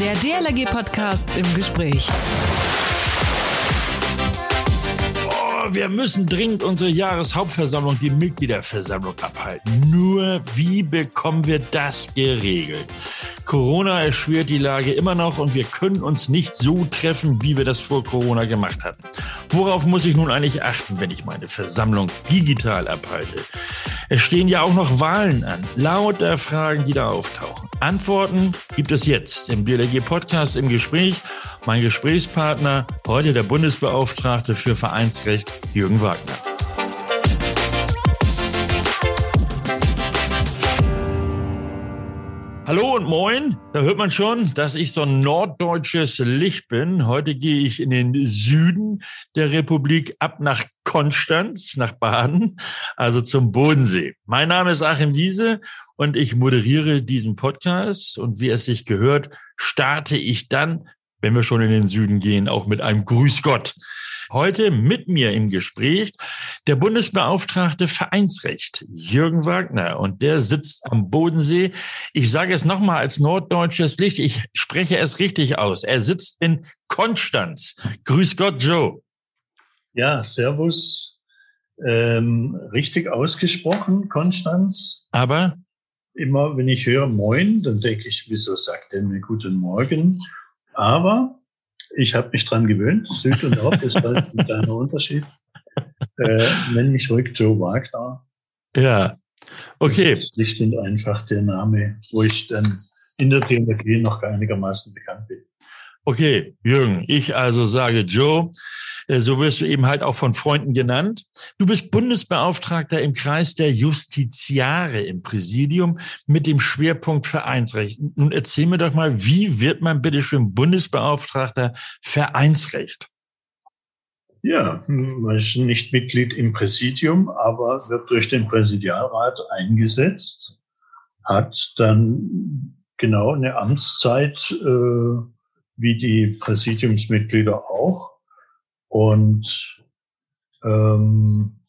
Der DLRG-Podcast im Gespräch. Oh, wir müssen dringend unsere Jahreshauptversammlung, die Mitgliederversammlung abhalten. Nur wie bekommen wir das geregelt? Corona erschwert die Lage immer noch und wir können uns nicht so treffen, wie wir das vor Corona gemacht hatten. Worauf muss ich nun eigentlich achten, wenn ich meine Versammlung digital abhalte? Es stehen ja auch noch Wahlen an. Lauter Fragen, die da auftauchen. Antworten gibt es jetzt im DLG Podcast im Gespräch. Mein Gesprächspartner, heute der Bundesbeauftragte für Vereinsrecht, Jürgen Wagner. Hallo und moin. Da hört man schon, dass ich so ein norddeutsches Licht bin. Heute gehe ich in den Süden der Republik ab nach Konstanz, nach Baden, also zum Bodensee. Mein Name ist Achim Wiese und ich moderiere diesen Podcast. Und wie es sich gehört, starte ich dann, wenn wir schon in den Süden gehen, auch mit einem Grüß Gott. Heute mit mir im Gespräch der Bundesbeauftragte Vereinsrecht, Jürgen Wagner. Und der sitzt am Bodensee. Ich sage es nochmal als norddeutsches Licht. Ich spreche es richtig aus. Er sitzt in Konstanz. Grüß Gott, Joe. Ja, Servus. Ähm, richtig ausgesprochen, Konstanz. Aber? Immer wenn ich höre Moin, dann denke ich, wieso sagt er mir guten Morgen? Aber ich habe mich dran gewöhnt. Süd und Nord ist halt ein kleiner Unterschied. Äh, nenn mich ruhig Joe Wagner. Ja, okay. Das ist schlicht und einfach der Name, wo ich dann in der Theologie noch einigermaßen bekannt bin. Okay, Jürgen, ich also sage Joe. Äh, so wirst du eben halt auch von Freunden genannt. Du bist Bundesbeauftragter im Kreis der Justiziare im Präsidium mit dem Schwerpunkt Vereinsrecht. Nun erzähl mir doch mal, wie wird man bitte schön Bundesbeauftragter Vereinsrecht? Ja, man ist nicht Mitglied im Präsidium, aber wird durch den Präsidialrat eingesetzt, hat dann genau eine Amtszeit äh, wie die Präsidiumsmitglieder auch und ähm,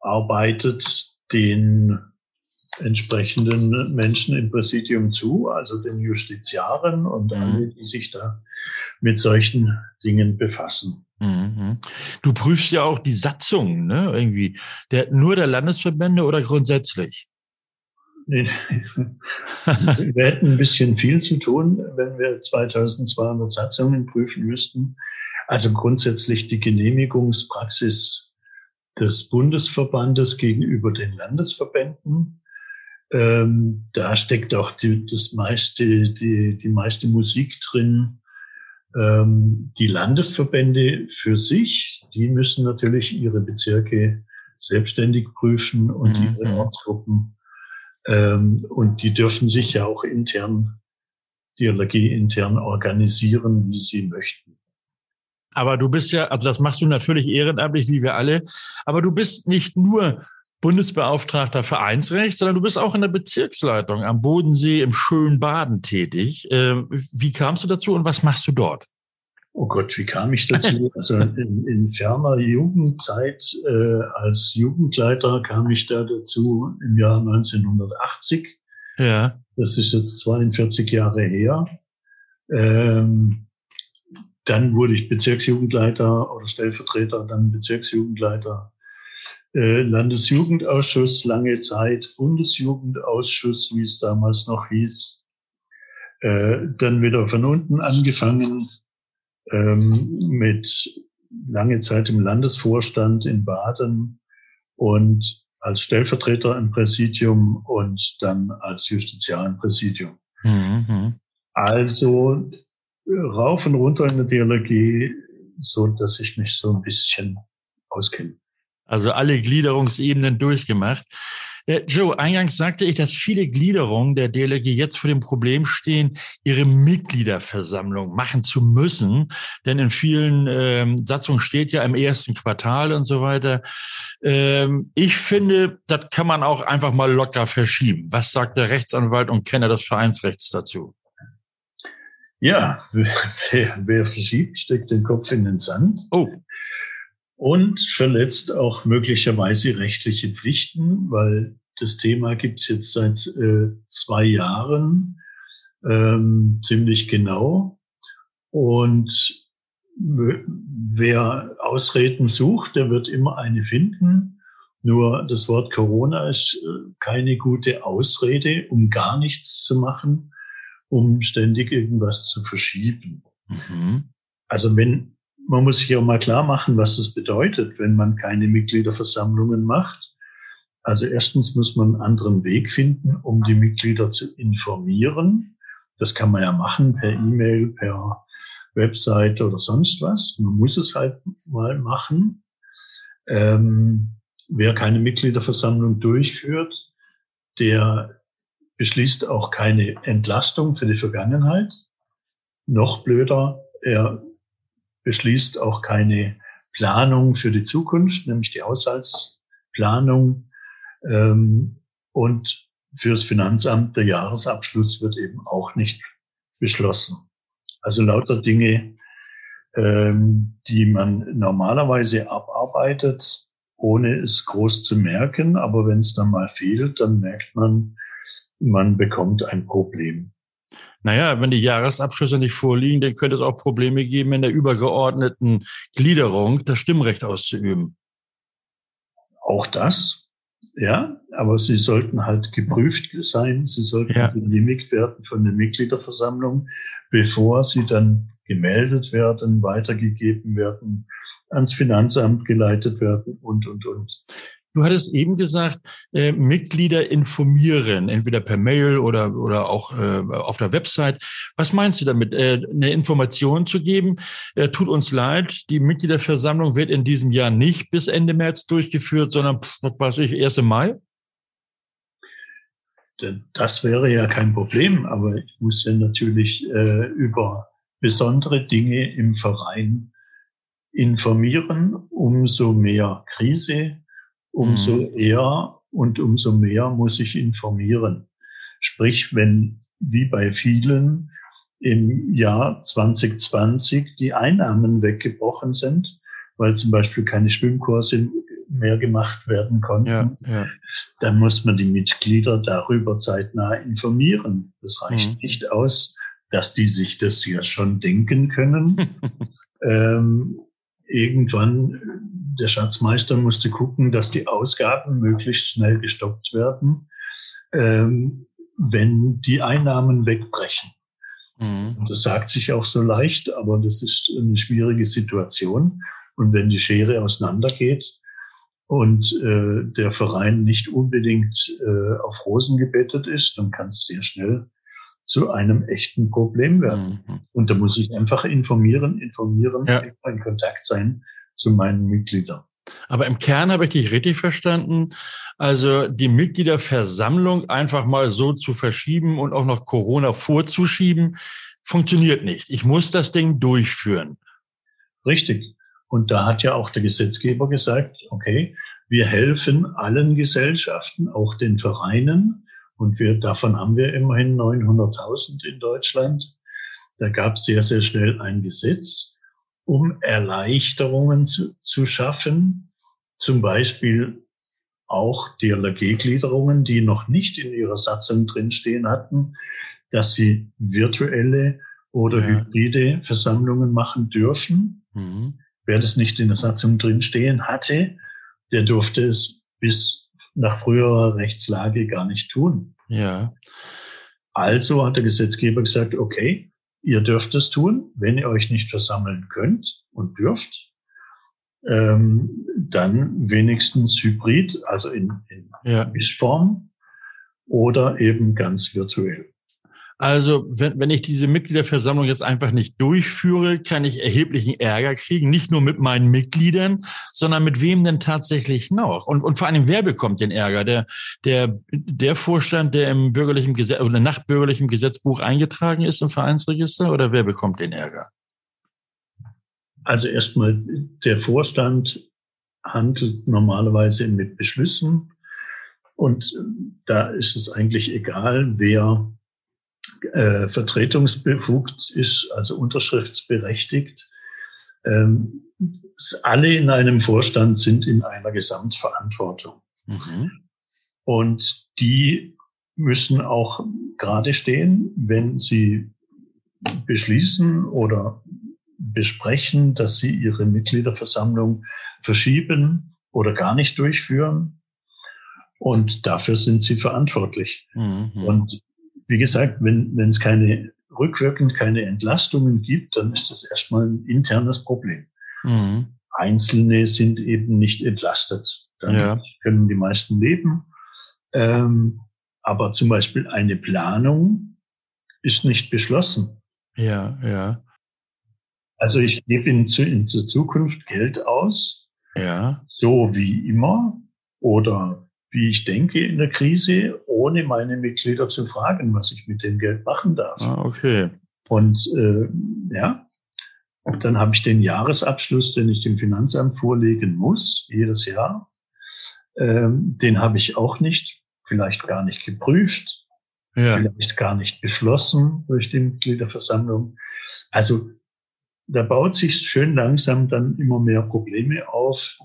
arbeitet den entsprechenden Menschen im Präsidium zu, also den Justiziaren und mhm. alle, die sich da mit solchen Dingen befassen. Mhm. Du prüfst ja auch die Satzungen, ne? Irgendwie. Der, nur der Landesverbände oder grundsätzlich? wir hätten ein bisschen viel zu tun, wenn wir 2200 Satzungen prüfen müssten. Also grundsätzlich die Genehmigungspraxis des Bundesverbandes gegenüber den Landesverbänden. Ähm, da steckt auch die, das meiste, die, die meiste Musik drin. Ähm, die Landesverbände für sich, die müssen natürlich ihre Bezirke selbstständig prüfen und mhm. ihre Ortsgruppen. Ähm, und die dürfen sich ja auch intern, DLRG intern organisieren, wie sie möchten. Aber du bist ja, also das machst du natürlich ehrenamtlich, wie wir alle. Aber du bist nicht nur Bundesbeauftragter Vereinsrecht, sondern du bist auch in der Bezirksleitung am Bodensee im schönen Baden tätig. Ähm, wie kamst du dazu und was machst du dort? Oh Gott, wie kam ich dazu? Also in, in ferner Jugendzeit äh, als Jugendleiter kam ich da dazu im Jahr 1980. Ja. Das ist jetzt 42 Jahre her. Ähm, dann wurde ich Bezirksjugendleiter oder Stellvertreter, dann Bezirksjugendleiter, äh, Landesjugendausschuss lange Zeit, Bundesjugendausschuss, wie es damals noch hieß. Äh, dann wieder von unten angefangen ähm, mit lange Zeit im Landesvorstand in Baden und als Stellvertreter im Präsidium und dann als Justiziar im Präsidium. Mhm. Also rauf und runter in der Dialogie, so dass ich mich so ein bisschen auskenne. Also alle Gliederungsebenen durchgemacht. Äh, Joe, eingangs sagte ich, dass viele Gliederungen der DLG jetzt vor dem Problem stehen, ihre Mitgliederversammlung machen zu müssen. Denn in vielen ähm, Satzungen steht ja im ersten Quartal und so weiter. Ähm, ich finde, das kann man auch einfach mal locker verschieben. Was sagt der Rechtsanwalt und Kenner des Vereinsrechts dazu? Ja, wer, wer verschiebt, steckt den Kopf in den Sand. Oh. Und verletzt auch möglicherweise rechtliche Pflichten, weil das Thema gibt's jetzt seit äh, zwei Jahren. ähm, ziemlich genau. Und wer Ausreden sucht, der wird immer eine finden. Nur das Wort Corona ist äh, keine gute Ausrede, um gar nichts zu machen, um ständig irgendwas zu verschieben. Mhm. Also wenn, man muss sich auch mal klar machen, was das bedeutet, wenn man keine Mitgliederversammlungen macht. Also erstens muss man einen anderen Weg finden, um die Mitglieder zu informieren. Das kann man ja machen per E-Mail, per Website oder sonst was. Man muss es halt mal machen. Ähm, wer keine Mitgliederversammlung durchführt, der beschließt auch keine Entlastung für die Vergangenheit. Noch blöder, er beschließt auch keine Planung für die Zukunft, nämlich die Haushaltsplanung. Ähm, und fürs Finanzamt der Jahresabschluss wird eben auch nicht beschlossen. Also lauter Dinge, ähm, die man normalerweise abarbeitet, ohne es groß zu merken. Aber wenn es dann mal fehlt, dann merkt man, man bekommt ein Problem. Naja, wenn die Jahresabschlüsse nicht vorliegen, dann könnte es auch Probleme geben, in der übergeordneten Gliederung das Stimmrecht auszuüben. Auch das, ja, aber sie sollten halt geprüft sein, sie sollten ja. genehmigt werden von der Mitgliederversammlung bevor sie dann gemeldet werden, weitergegeben werden, ans Finanzamt geleitet werden und, und, und. Du hattest eben gesagt, äh, Mitglieder informieren, entweder per Mail oder, oder auch äh, auf der Website. Was meinst du damit? Äh, eine Information zu geben? Äh, tut uns leid, die Mitgliederversammlung wird in diesem Jahr nicht bis Ende März durchgeführt, sondern, was weiß ich, 1. Mai? Das wäre ja kein Problem, aber ich muss ja natürlich äh, über besondere Dinge im Verein informieren. Umso mehr Krise, umso mhm. eher und umso mehr muss ich informieren. Sprich, wenn wie bei vielen im Jahr 2020 die Einnahmen weggebrochen sind, weil zum Beispiel keine Schwimmkurse mehr gemacht werden konnten, ja, ja. dann muss man die Mitglieder darüber zeitnah informieren. Das reicht mhm. nicht aus, dass die sich das ja schon denken können. ähm, irgendwann, der Schatzmeister musste gucken, dass die Ausgaben möglichst schnell gestoppt werden, ähm, wenn die Einnahmen wegbrechen. Mhm. Das sagt sich auch so leicht, aber das ist eine schwierige Situation. Und wenn die Schere auseinandergeht, und äh, der Verein nicht unbedingt äh, auf Rosen gebettet ist, dann kann es sehr schnell zu einem echten Problem werden. Mhm. Und da muss ich einfach informieren, informieren, ja. in Kontakt sein zu meinen Mitgliedern. Aber im Kern habe ich dich richtig verstanden. Also die Mitgliederversammlung einfach mal so zu verschieben und auch noch Corona vorzuschieben, funktioniert nicht. Ich muss das Ding durchführen. Richtig. Und da hat ja auch der Gesetzgeber gesagt, okay, wir helfen allen Gesellschaften, auch den Vereinen. Und wir, davon haben wir immerhin 900.000 in Deutschland. Da gab es sehr, sehr schnell ein Gesetz, um Erleichterungen zu, zu schaffen. Zum Beispiel auch DLRG-Gliederungen, die noch nicht in ihrer Satzung drinstehen hatten, dass sie virtuelle oder ja. hybride Versammlungen machen dürfen. Mhm. Wer das nicht in der Satzung drinstehen hatte, der durfte es bis nach früherer Rechtslage gar nicht tun. Ja. Also hat der Gesetzgeber gesagt, okay, ihr dürft es tun, wenn ihr euch nicht versammeln könnt und dürft, ähm, dann wenigstens hybrid, also in, in ja. Mischform oder eben ganz virtuell. Also, wenn, wenn ich diese Mitgliederversammlung jetzt einfach nicht durchführe, kann ich erheblichen Ärger kriegen, nicht nur mit meinen Mitgliedern, sondern mit wem denn tatsächlich noch? Und, und vor allem, wer bekommt den Ärger? Der, der, der Vorstand, der im bürgerlichen Gesetz oder nach bürgerlichem Gesetzbuch eingetragen ist im Vereinsregister, oder wer bekommt den Ärger? Also erstmal, der Vorstand handelt normalerweise mit Beschlüssen und da ist es eigentlich egal, wer äh, vertretungsbefugt ist, also unterschriftsberechtigt. Ähm, alle in einem Vorstand sind in einer Gesamtverantwortung. Mhm. Und die müssen auch gerade stehen, wenn sie beschließen oder besprechen, dass sie ihre Mitgliederversammlung verschieben oder gar nicht durchführen. Und dafür sind sie verantwortlich. Mhm. Und wie gesagt, wenn, es keine rückwirkend keine Entlastungen gibt, dann ist das erstmal ein internes Problem. Mhm. Einzelne sind eben nicht entlastet. Dann ja. können die meisten leben. Ähm, aber zum Beispiel eine Planung ist nicht beschlossen. Ja, ja. Also ich gebe in, in zur Zukunft Geld aus, ja. so wie immer oder wie ich denke in der Krise, ohne meine Mitglieder zu fragen, was ich mit dem Geld machen darf. Ah, okay. Und äh, ja, und dann habe ich den Jahresabschluss, den ich dem Finanzamt vorlegen muss, jedes Jahr. Ähm, den habe ich auch nicht, vielleicht gar nicht geprüft, ja. vielleicht gar nicht beschlossen durch die Mitgliederversammlung. Also da baut sich schön langsam dann immer mehr Probleme auf,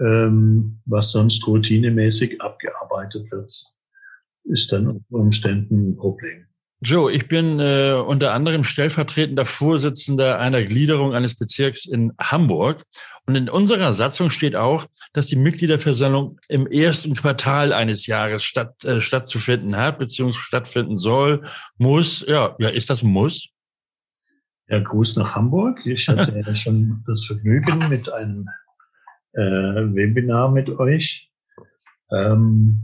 ähm, was sonst routinemäßig abgearbeitet wird, ist dann unter Umständen ein Problem. Joe, ich bin äh, unter anderem stellvertretender Vorsitzender einer Gliederung eines Bezirks in Hamburg. Und in unserer Satzung steht auch, dass die Mitgliederversammlung im ersten Quartal eines Jahres statt, äh, stattzufinden hat, beziehungsweise stattfinden soll, muss. Ja, ja, ist das muss? Ja, Gruß nach Hamburg. Ich hatte ja schon das Vergnügen mit einem äh, Webinar mit euch. Ähm,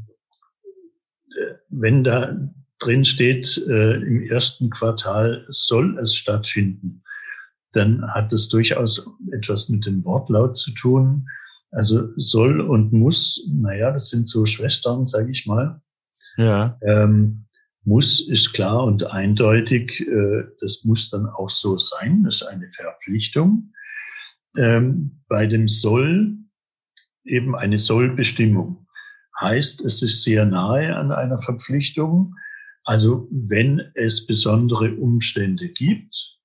wenn da drin steht, äh, im ersten Quartal soll es stattfinden, dann hat es durchaus etwas mit dem Wortlaut zu tun. Also soll und muss, naja, das sind so Schwestern, sage ich mal. Ja. Ähm, muss ist klar und eindeutig, äh, das muss dann auch so sein, das ist eine Verpflichtung. Ähm, bei dem soll eben eine Sollbestimmung. Heißt, es ist sehr nahe an einer Verpflichtung. Also wenn es besondere Umstände gibt,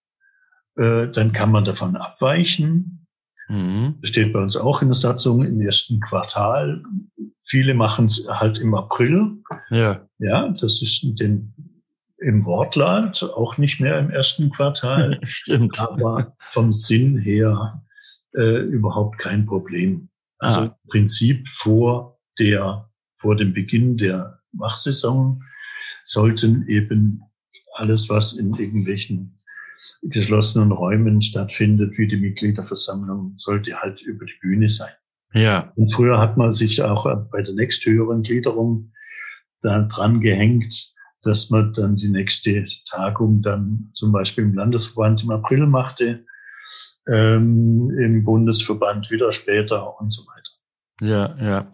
äh, dann kann man davon abweichen. Mhm. Das steht bei uns auch in der Satzung im ersten Quartal. Viele machen es halt im April. Ja. Ja, das ist den, im Wortlaut auch nicht mehr im ersten Quartal. Stimmt. Aber vom Sinn her äh, überhaupt kein Problem. Also ah. im Prinzip vor der, vor dem Beginn der Wachsaison sollten eben alles, was in irgendwelchen geschlossenen Räumen stattfindet, wie die Mitgliederversammlung, sollte halt über die Bühne sein. Ja. Und früher hat man sich auch bei der nächsthöheren Gliederung da dran gehängt, dass man dann die nächste Tagung dann zum Beispiel im Landesverband im April machte, ähm, im Bundesverband wieder später und so weiter. Ja, ja.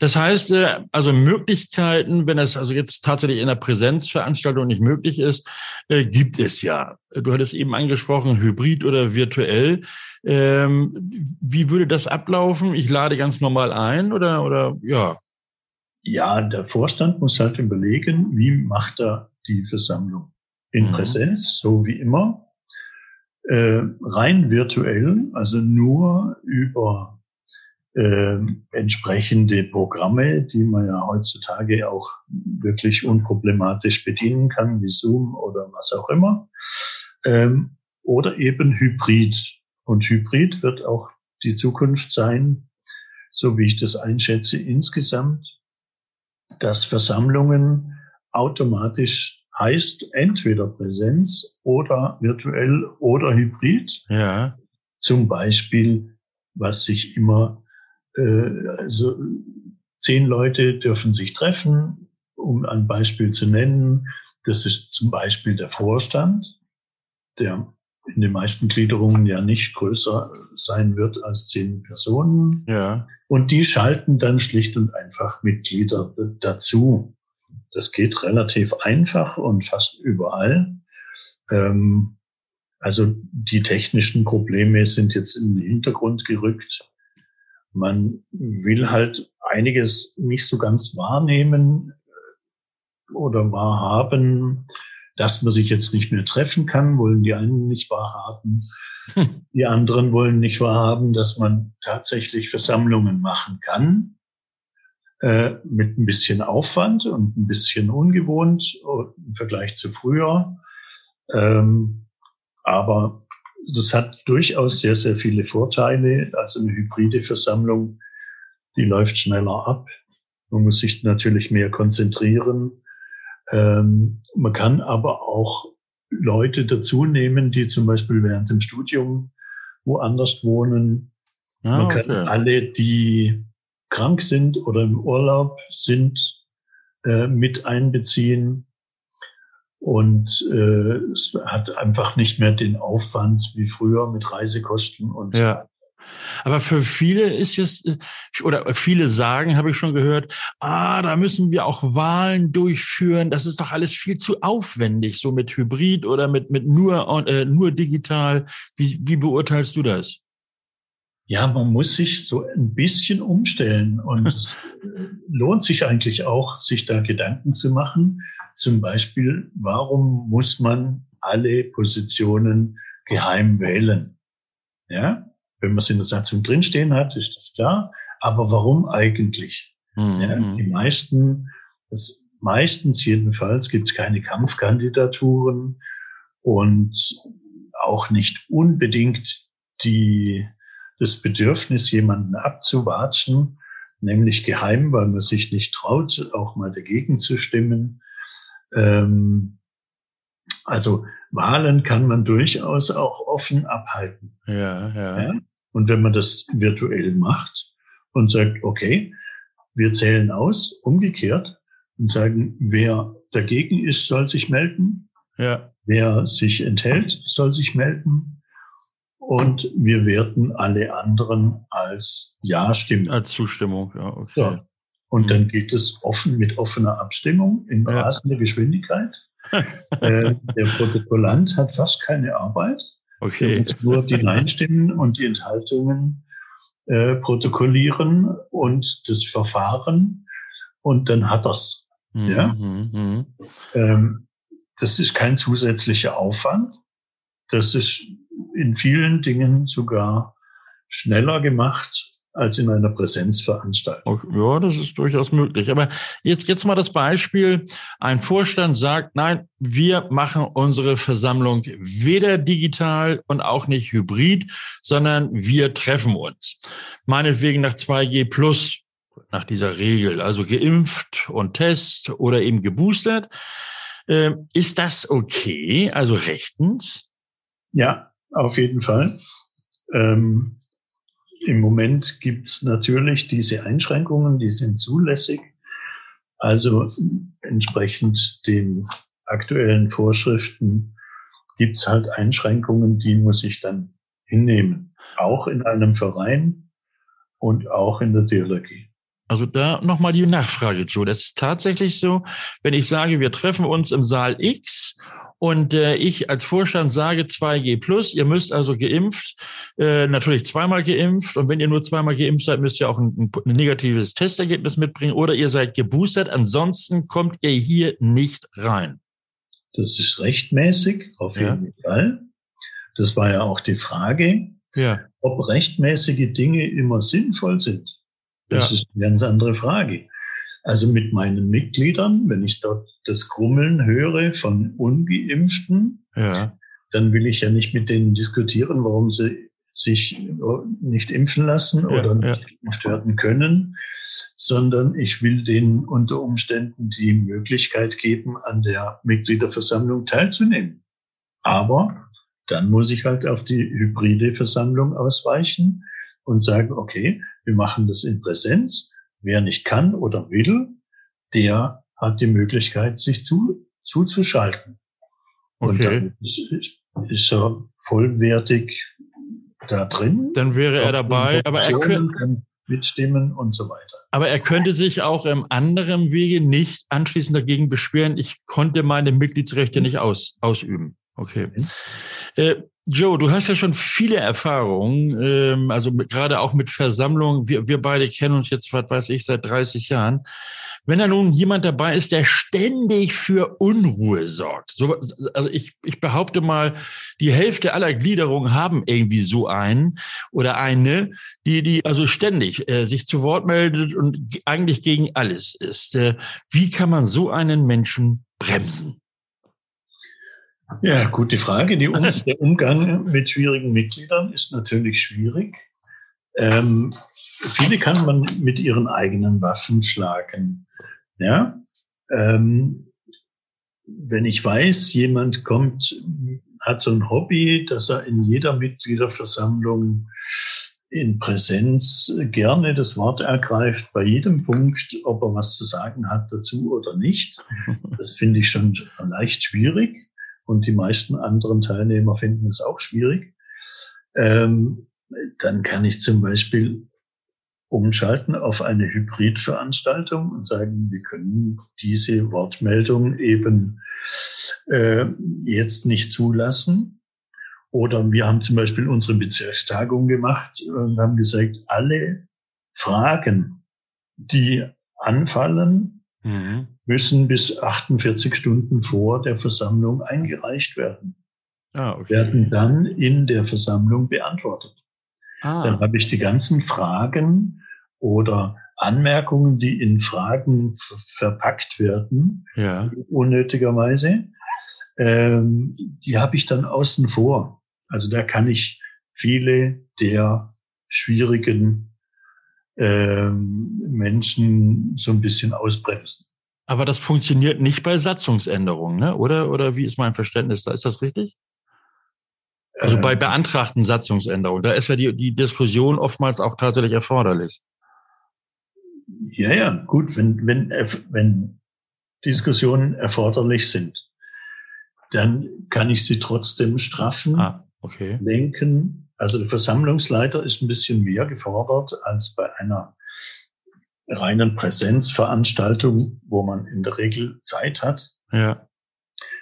Das heißt, äh, also Möglichkeiten, wenn es also jetzt tatsächlich in der Präsenzveranstaltung nicht möglich ist, äh, gibt es ja. Du hattest eben angesprochen, hybrid oder virtuell. Ähm, wie würde das ablaufen? Ich lade ganz normal ein oder, oder, ja? Ja, der Vorstand muss halt überlegen, wie macht er die Versammlung? In mhm. Präsenz, so wie immer. Äh, rein virtuell, also nur über äh, entsprechende Programme, die man ja heutzutage auch wirklich unproblematisch bedienen kann, wie Zoom oder was auch immer. Ähm, oder eben Hybrid. Und Hybrid wird auch die Zukunft sein, so wie ich das einschätze insgesamt, dass Versammlungen automatisch heißt entweder Präsenz oder virtuell oder Hybrid. Ja. Zum Beispiel, was sich immer äh, also zehn Leute dürfen sich treffen, um ein Beispiel zu nennen. Das ist zum Beispiel der Vorstand, der in den meisten Gliederungen ja nicht größer sein wird als zehn Personen. Ja. Und die schalten dann schlicht und einfach Mitglieder dazu. Das geht relativ einfach und fast überall. Ähm, also die technischen Probleme sind jetzt in den Hintergrund gerückt. Man will halt einiges nicht so ganz wahrnehmen äh, oder wahrhaben, dass man sich jetzt nicht mehr treffen kann, wollen die einen nicht wahrhaben. Die anderen wollen nicht wahrhaben, dass man tatsächlich Versammlungen machen kann. Äh, mit ein bisschen Aufwand und ein bisschen ungewohnt im Vergleich zu früher. Ähm, aber das hat durchaus sehr, sehr viele Vorteile. Also eine hybride Versammlung, die läuft schneller ab. Man muss sich natürlich mehr konzentrieren. Ähm, man kann aber auch Leute dazu nehmen, die zum Beispiel während dem Studium woanders wohnen. Ah, man kann alle, die krank sind oder im Urlaub sind, äh, mit einbeziehen. Und äh, es hat einfach nicht mehr den Aufwand wie früher mit Reisekosten und ja. Aber für viele ist es, oder viele sagen, habe ich schon gehört, ah, da müssen wir auch Wahlen durchführen. Das ist doch alles viel zu aufwendig, so mit Hybrid oder mit, mit nur, äh, nur digital. Wie, wie beurteilst du das? Ja, man muss sich so ein bisschen umstellen und es lohnt sich eigentlich auch, sich da Gedanken zu machen. Zum Beispiel, warum muss man alle Positionen geheim wählen? Ja, wenn man es in der Satzung drinstehen hat, ist das klar. Aber warum eigentlich? Mhm. Ja, die meisten, das, meistens jedenfalls gibt es keine Kampfkandidaturen und auch nicht unbedingt die das Bedürfnis, jemanden abzuwatschen, nämlich geheim, weil man sich nicht traut, auch mal dagegen zu stimmen. Ähm, also Wahlen kann man durchaus auch offen abhalten. Ja, ja, ja. Und wenn man das virtuell macht und sagt, okay, wir zählen aus, umgekehrt, und sagen, wer dagegen ist, soll sich melden. Ja. Wer sich enthält, soll sich melden und wir werten alle anderen als Ja-Stimmen. Als Zustimmung, ja, okay. Ja. Und dann geht es offen mit offener Abstimmung in ja. rasender Geschwindigkeit. äh, der Protokollant hat fast keine Arbeit. Okay. Er muss nur die Nein-Stimmen und die Enthaltungen äh, protokollieren und das Verfahren und dann hat er's. Mhm, ja? Mhm. Ähm, das ist kein zusätzlicher Aufwand. Das ist in vielen Dingen sogar schneller gemacht als in einer Präsenzveranstaltung. Ja, das ist durchaus möglich. Aber jetzt, jetzt mal das Beispiel. Ein Vorstand sagt, nein, wir machen unsere Versammlung weder digital und auch nicht hybrid, sondern wir treffen uns. Meinetwegen nach 2G plus, nach dieser Regel, also geimpft und Test oder eben geboostert. Ähm, ist das okay? Also rechtens? Ja, auf jeden Fall. Ähm, Im Moment gibt's natürlich diese Einschränkungen, die sind zulässig. Also entsprechend den aktuellen Vorschriften gibt's halt Einschränkungen, die muss ich dann hinnehmen. Auch in einem Verein und auch in der Theologie. Also da nochmal die Nachfrage, Joe. Das ist tatsächlich so, wenn ich sage, wir treffen uns im Saal X und äh, ich als Vorstand sage 2G plus, ihr müsst also geimpft, äh, natürlich zweimal geimpft. Und wenn ihr nur zweimal geimpft seid, müsst ihr auch ein, ein negatives Testergebnis mitbringen oder ihr seid geboostert. Ansonsten kommt ihr hier nicht rein. Das ist rechtmäßig, auf jeden ja. Fall. Das war ja auch die Frage, ja. ob rechtmäßige Dinge immer sinnvoll sind. Das ja. ist eine ganz andere Frage. Also mit meinen Mitgliedern, wenn ich dort das Grummeln höre von Ungeimpften, ja. dann will ich ja nicht mit denen diskutieren, warum sie sich nicht impfen lassen ja, oder nicht ja. geimpft werden können, sondern ich will denen unter Umständen die Möglichkeit geben, an der Mitgliederversammlung teilzunehmen. Aber dann muss ich halt auf die hybride Versammlung ausweichen und sagen, okay, wir machen das in Präsenz Wer nicht kann oder will, der hat die Möglichkeit, sich zu, zuzuschalten. Okay. Und dann ist, ist er vollwertig da drin. Dann wäre er dabei, aber er könnte mitstimmen und so weiter. Aber er könnte sich auch im anderen Wege nicht anschließend dagegen beschweren, ich konnte meine Mitgliedsrechte nicht aus, ausüben. Okay. Äh, Joe, du hast ja schon viele Erfahrungen, ähm, also mit, gerade auch mit Versammlungen. Wir, wir beide kennen uns jetzt, was weiß ich, seit 30 Jahren. Wenn da nun jemand dabei ist, der ständig für Unruhe sorgt, so, also ich, ich behaupte mal, die Hälfte aller Gliederungen haben irgendwie so einen oder eine, die, die also ständig äh, sich zu Wort meldet und eigentlich gegen alles ist. Äh, wie kann man so einen Menschen bremsen? Ja, gute Frage. Die um der Umgang mit schwierigen Mitgliedern ist natürlich schwierig. Ähm, viele kann man mit ihren eigenen Waffen schlagen. Ja, ähm, wenn ich weiß, jemand kommt, hat so ein Hobby, dass er in jeder Mitgliederversammlung in Präsenz gerne das Wort ergreift, bei jedem Punkt, ob er was zu sagen hat dazu oder nicht. Das finde ich schon leicht schwierig und die meisten anderen Teilnehmer finden es auch schwierig. Ähm, dann kann ich zum Beispiel umschalten auf eine Hybridveranstaltung und sagen, wir können diese Wortmeldung eben äh, jetzt nicht zulassen. Oder wir haben zum Beispiel unsere Bezirkstagung gemacht und haben gesagt, alle Fragen, die anfallen, mhm. Müssen bis 48 Stunden vor der Versammlung eingereicht werden. Ah, okay. Werden dann in der Versammlung beantwortet. Ah. Dann habe ich die ganzen Fragen oder Anmerkungen, die in Fragen verpackt werden, ja. unnötigerweise, ähm, die habe ich dann außen vor. Also da kann ich viele der schwierigen ähm, Menschen so ein bisschen ausbremsen. Aber das funktioniert nicht bei Satzungsänderungen, ne? oder? Oder wie ist mein Verständnis da? Ist das richtig? Also bei ähm. beantragten Satzungsänderungen, da ist ja die, die Diskussion oftmals auch tatsächlich erforderlich. Ja, ja, gut, wenn, wenn, wenn Diskussionen erforderlich sind, dann kann ich sie trotzdem straffen, ah, okay. lenken. Also der Versammlungsleiter ist ein bisschen mehr gefordert als bei einer reinen Präsenzveranstaltung, wo man in der Regel Zeit hat. Ja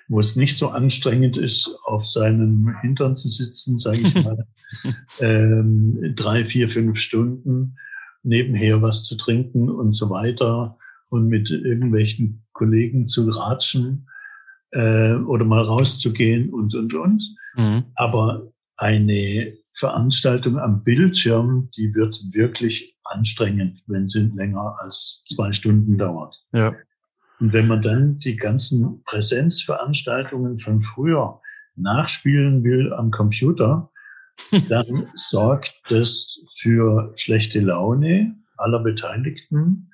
wo es nicht so anstrengend ist, auf seinem Hintern zu sitzen, sage ich mal, ähm, drei, vier, fünf Stunden nebenher was zu trinken und so weiter und mit irgendwelchen Kollegen zu ratschen äh, oder mal rauszugehen und, und, und. Mhm. Aber eine Veranstaltung am Bildschirm, die wird wirklich anstrengend, wenn sie länger als zwei Stunden dauert. Ja. Und wenn man dann die ganzen Präsenzveranstaltungen von früher nachspielen will am Computer, dann sorgt das für schlechte Laune aller Beteiligten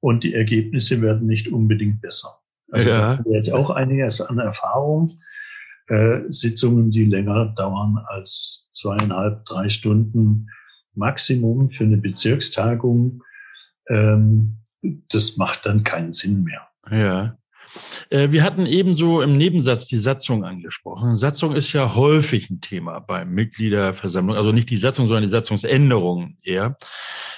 und die Ergebnisse werden nicht unbedingt besser. Also ja. jetzt auch einiges an Erfahrung. Äh, Sitzungen, die länger dauern als zweieinhalb, drei Stunden Maximum für eine Bezirkstagung, ähm, das macht dann keinen Sinn mehr. Ja. Äh, wir hatten ebenso im Nebensatz die Satzung angesprochen. Satzung ist ja häufig ein Thema bei Mitgliederversammlungen, also nicht die Satzung, sondern die Satzungsänderungen eher.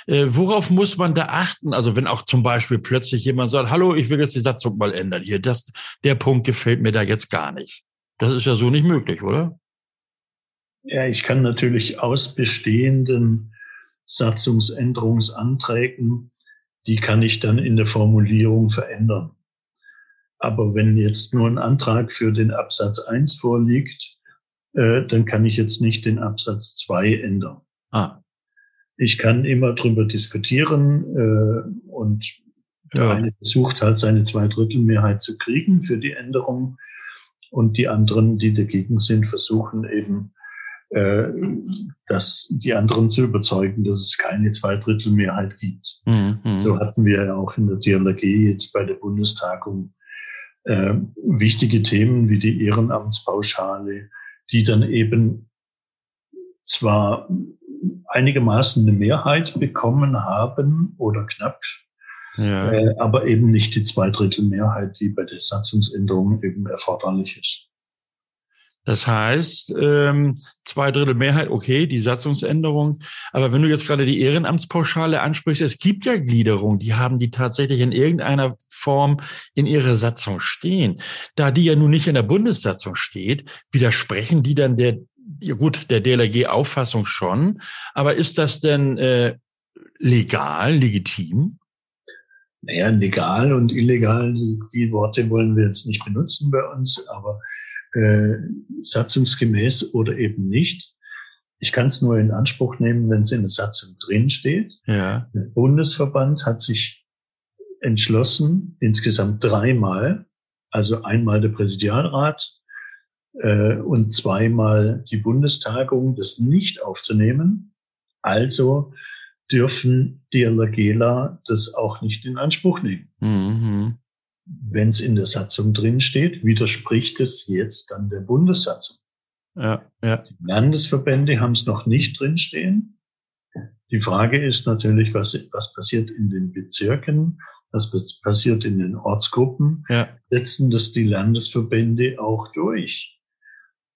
Äh, worauf muss man da achten? Also wenn auch zum Beispiel plötzlich jemand sagt, hallo, ich will jetzt die Satzung mal ändern. Hier, das, der Punkt gefällt mir da jetzt gar nicht. Das ist ja so nicht möglich, oder? Ja, ich kann natürlich aus bestehenden Satzungsänderungsanträgen, die kann ich dann in der Formulierung verändern. Aber wenn jetzt nur ein Antrag für den Absatz 1 vorliegt, äh, dann kann ich jetzt nicht den Absatz 2 ändern. Ah. Ich kann immer drüber diskutieren äh, und der ja. eine versucht halt seine Zweidrittelmehrheit zu kriegen für die Änderung und die anderen, die dagegen sind, versuchen eben, äh, dass die anderen zu überzeugen, dass es keine Zweidrittelmehrheit gibt. Mhm. So hatten wir ja auch in der DLRG jetzt bei der Bundestagung äh, wichtige Themen wie die Ehrenamtspauschale, die dann eben zwar einigermaßen eine Mehrheit bekommen haben oder knapp, ja. äh, aber eben nicht die Zweidrittelmehrheit, die bei der Satzungsänderung eben erforderlich ist. Das heißt, ähm, zwei Drittel Mehrheit, okay, die Satzungsänderung. Aber wenn du jetzt gerade die Ehrenamtspauschale ansprichst, es gibt ja Gliederungen, die haben die tatsächlich in irgendeiner Form in ihrer Satzung stehen. Da die ja nun nicht in der Bundessatzung steht, widersprechen die dann der, ja gut, der DLRG-Auffassung schon. Aber ist das denn äh, legal, legitim? Naja, legal und illegal, die Worte wollen wir jetzt nicht benutzen bei uns, aber äh, satzungsgemäß oder eben nicht. Ich kann es nur in Anspruch nehmen, wenn es in der Satzung drinsteht. Ja. Der Bundesverband hat sich entschlossen, insgesamt dreimal, also einmal der Präsidialrat äh, und zweimal die Bundestagung, das nicht aufzunehmen. Also dürfen die LAGela das auch nicht in Anspruch nehmen. Mhm. Wenn es in der Satzung drin steht, widerspricht es jetzt dann der Bundessatzung. Ja, ja. Die Landesverbände haben es noch nicht drinstehen. Die Frage ist natürlich, was, was passiert in den Bezirken, was passiert in den Ortsgruppen. Ja. Setzen das die Landesverbände auch durch,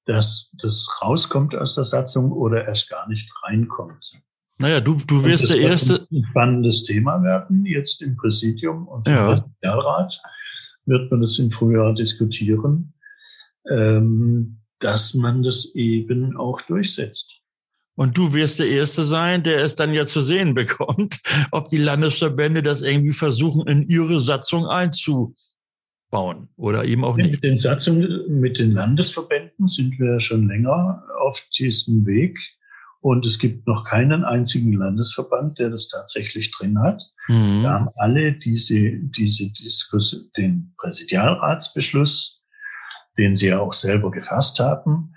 dass das rauskommt aus der Satzung oder erst gar nicht reinkommt. Naja, du, du wirst der Erste. Ein spannendes Thema werden, jetzt im Präsidium und im ja. Wird man das im Frühjahr diskutieren, ähm, dass man das eben auch durchsetzt. Und du wirst der Erste sein, der es dann ja zu sehen bekommt, ob die Landesverbände das irgendwie versuchen, in ihre Satzung einzubauen oder eben auch nicht. Mit den Satzungen, mit den Landesverbänden sind wir schon länger auf diesem Weg. Und es gibt noch keinen einzigen Landesverband, der das tatsächlich drin hat. Mhm. Wir haben alle diese, diese Diskussion, den Präsidialratsbeschluss, den sie ja auch selber gefasst haben,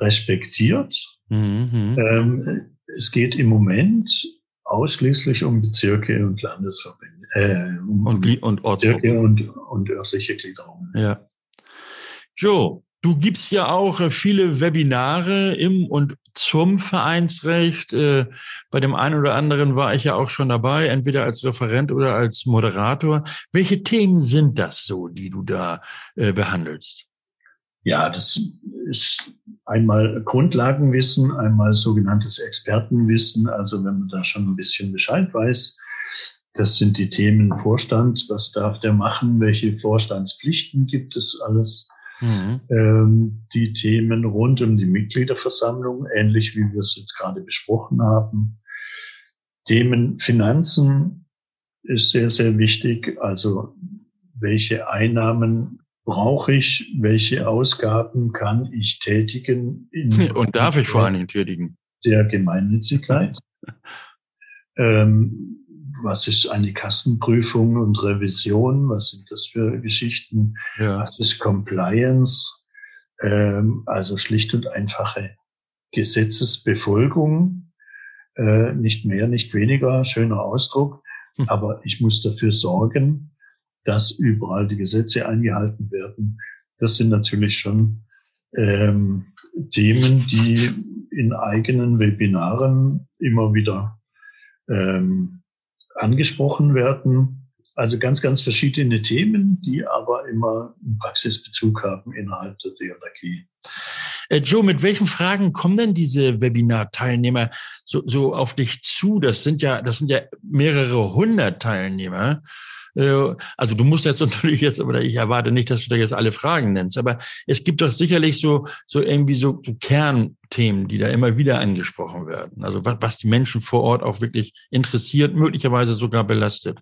respektiert. Mhm. Ähm, es geht im Moment ausschließlich um Bezirke und Landesverbände. Äh, um und, und Bezirke und, und örtliche Gliederungen. Ja. Joe, du gibst ja auch äh, viele Webinare im und zum Vereinsrecht. Äh, bei dem einen oder anderen war ich ja auch schon dabei, entweder als Referent oder als Moderator. Welche Themen sind das so, die du da äh, behandelst? Ja, das ist einmal Grundlagenwissen, einmal sogenanntes Expertenwissen. Also wenn man da schon ein bisschen Bescheid weiß, das sind die Themen Vorstand, was darf der machen, welche Vorstandspflichten gibt es alles. Mhm. Ähm, die Themen rund um die Mitgliederversammlung, ähnlich wie wir es jetzt gerade besprochen haben. Themen Finanzen ist sehr, sehr wichtig. Also welche Einnahmen brauche ich, welche Ausgaben kann ich tätigen? Und darf ich vor allen Dingen tätigen? Der Gemeinnützigkeit. ähm, was ist eine Kassenprüfung und Revision? Was sind das für Geschichten? Ja. Was ist Compliance? Ähm, also schlicht und einfache Gesetzesbefolgung. Äh, nicht mehr, nicht weniger, schöner Ausdruck. Hm. Aber ich muss dafür sorgen, dass überall die Gesetze eingehalten werden. Das sind natürlich schon ähm, Themen, die in eigenen Webinaren immer wieder ähm, angesprochen werden. Also ganz, ganz verschiedene Themen, die aber immer einen Praxisbezug haben innerhalb der DLRG. Äh, Joe, mit welchen Fragen kommen denn diese Webinar-Teilnehmer so, so auf dich zu? Das sind ja, das sind ja mehrere hundert Teilnehmer. Äh, also du musst jetzt natürlich jetzt, oder ich erwarte nicht, dass du da jetzt alle Fragen nennst, aber es gibt doch sicherlich so, so irgendwie so, so Kernthemen, die da immer wieder angesprochen werden. Also was, was die Menschen vor Ort auch wirklich interessiert, möglicherweise sogar belastet.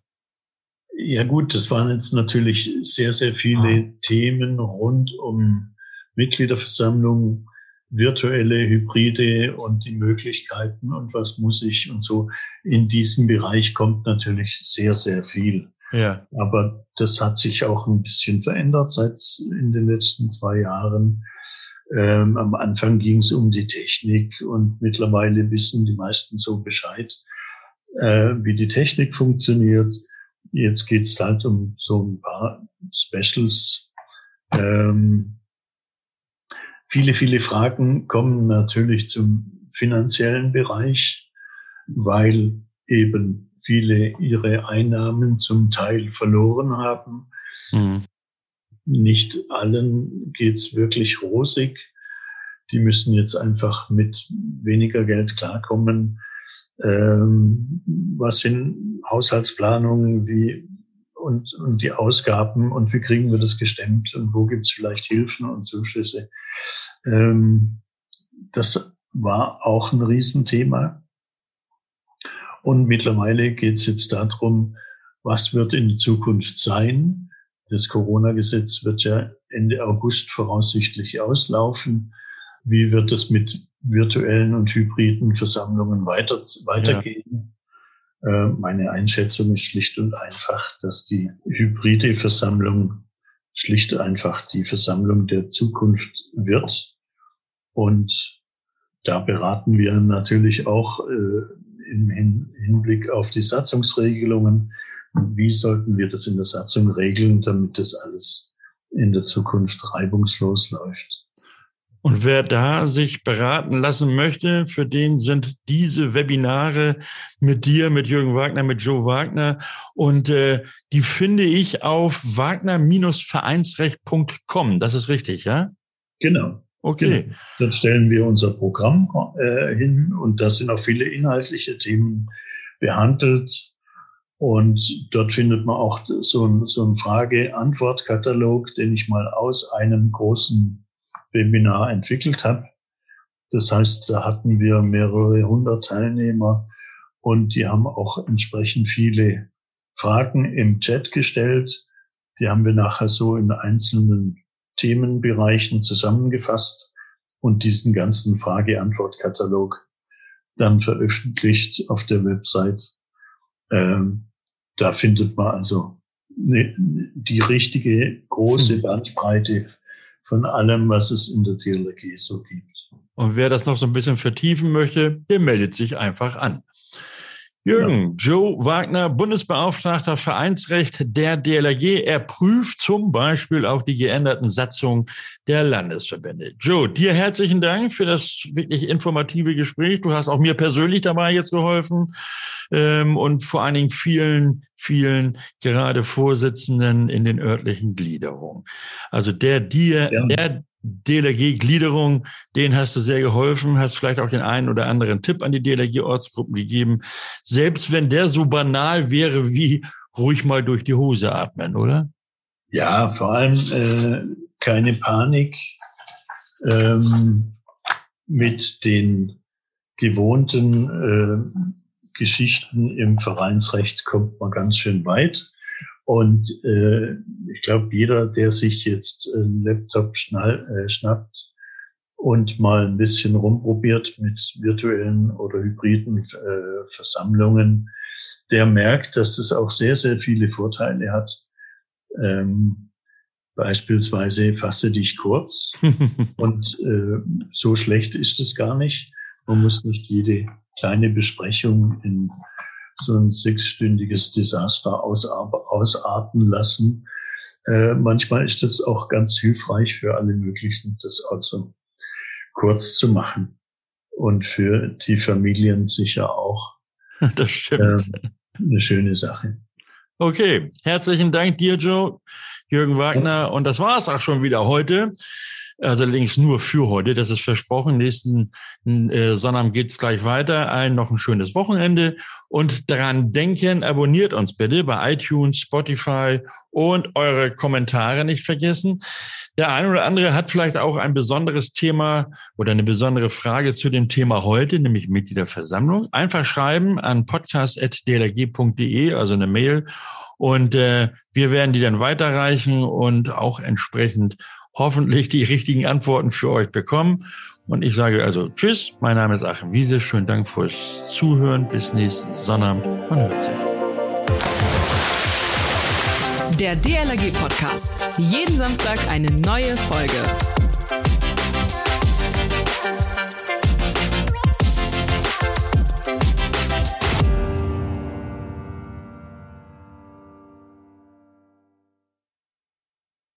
Ja gut, das waren jetzt natürlich sehr, sehr viele ah. Themen rund um Mitgliederversammlungen, virtuelle Hybride und die Möglichkeiten und was muss ich und so. In diesem Bereich kommt natürlich sehr, sehr viel. Ja. Aber das hat sich auch ein bisschen verändert seit in den letzten zwei Jahren. Ähm, am Anfang ging es um die Technik und mittlerweile wissen die meisten so Bescheid, äh, wie die Technik funktioniert. Jetzt geht es halt um so ein paar Specials. Ähm, viele, viele Fragen kommen natürlich zum finanziellen Bereich, weil eben viele ihre Einnahmen zum Teil verloren haben. Mhm. Nicht allen geht's wirklich rosig. Die müssen jetzt einfach mit weniger Geld klarkommen. Ähm, was sind Haushaltsplanungen wie und, und die Ausgaben und wie kriegen wir das gestemmt und wo gibt's vielleicht Hilfen und Zuschüsse. Ähm, das war auch ein Riesenthema. Und mittlerweile geht es jetzt darum, was wird in Zukunft sein. Das Corona-Gesetz wird ja Ende August voraussichtlich auslaufen. Wie wird es mit virtuellen und hybriden Versammlungen weiter, weitergehen? Ja. Äh, meine Einschätzung ist schlicht und einfach, dass die hybride Versammlung schlicht einfach die Versammlung der Zukunft wird. Und da beraten wir natürlich auch äh, im Hinblick auf die Satzungsregelungen, wie sollten wir das in der Satzung regeln, damit das alles in der Zukunft reibungslos läuft. Und wer da sich beraten lassen möchte, für den sind diese Webinare mit dir, mit Jürgen Wagner, mit Joe Wagner. Und äh, die finde ich auf wagner-vereinsrecht.com. Das ist richtig, ja? Genau. Okay. Genau. Dann stellen wir unser Programm äh, hin und da sind auch viele inhaltliche Themen behandelt. Und dort findet man auch so ein, so Frage-Antwort-Katalog, den ich mal aus einem großen Webinar entwickelt habe. Das heißt, da hatten wir mehrere hundert Teilnehmer und die haben auch entsprechend viele Fragen im Chat gestellt. Die haben wir nachher so in einzelnen Themenbereichen zusammengefasst und diesen ganzen Frage-Antwort-Katalog dann veröffentlicht auf der Website. Ähm, da findet man also ne, die richtige große hm. Bandbreite von allem, was es in der DLRG so gibt. Und wer das noch so ein bisschen vertiefen möchte, der meldet sich einfach an. Jürgen, ja. Joe Wagner, Bundesbeauftragter Vereinsrecht der DLRG. Er prüft zum Beispiel auch die geänderten Satzungen der Landesverbände. Joe, dir herzlichen Dank für das wirklich informative Gespräch. Du hast auch mir persönlich dabei jetzt geholfen ähm, und vor allen Dingen vielen, vielen gerade Vorsitzenden in den örtlichen Gliederungen. Also der dir, ja. der DLRG-Gliederung, denen hast du sehr geholfen, hast vielleicht auch den einen oder anderen Tipp an die DLRG-Ortsgruppen gegeben. Selbst wenn der so banal wäre wie ruhig mal durch die Hose atmen, oder? Ja, vor allem äh, keine Panik. Ähm, mit den gewohnten äh, Geschichten im Vereinsrecht kommt man ganz schön weit. Und äh, ich glaube, jeder, der sich jetzt einen Laptop schnall, äh, schnappt und mal ein bisschen rumprobiert mit virtuellen oder hybriden äh, Versammlungen, der merkt, dass es auch sehr, sehr viele Vorteile hat. Ähm, beispielsweise fasse dich kurz und äh, so schlecht ist es gar nicht. Man muss nicht jede kleine Besprechung in so ein sechsstündiges Desaster ausarten lassen. Äh, manchmal ist das auch ganz hilfreich für alle möglichen, das also kurz zu machen. Und für die Familien sicher auch. Das stimmt. Äh, eine schöne Sache. Okay, herzlichen Dank dir, Joe, Jürgen Wagner. Und das war's auch schon wieder heute allerdings nur für heute, das ist versprochen. Nächsten äh, Sonnabend geht's gleich weiter. Allen noch ein schönes Wochenende und daran denken, abonniert uns bitte bei iTunes, Spotify und eure Kommentare nicht vergessen. Der eine oder andere hat vielleicht auch ein besonderes Thema oder eine besondere Frage zu dem Thema heute, nämlich Mitgliederversammlung. Einfach schreiben an podcast.dlg.de, also eine Mail. Und äh, wir werden die dann weiterreichen und auch entsprechend hoffentlich die richtigen Antworten für euch bekommen. Und ich sage also Tschüss, mein Name ist Achim Wiese. Schönen Dank fürs Zuhören. Bis nächsten Sonnabend. Man hört sich. Der DLRG Podcast. Jeden Samstag eine neue Folge.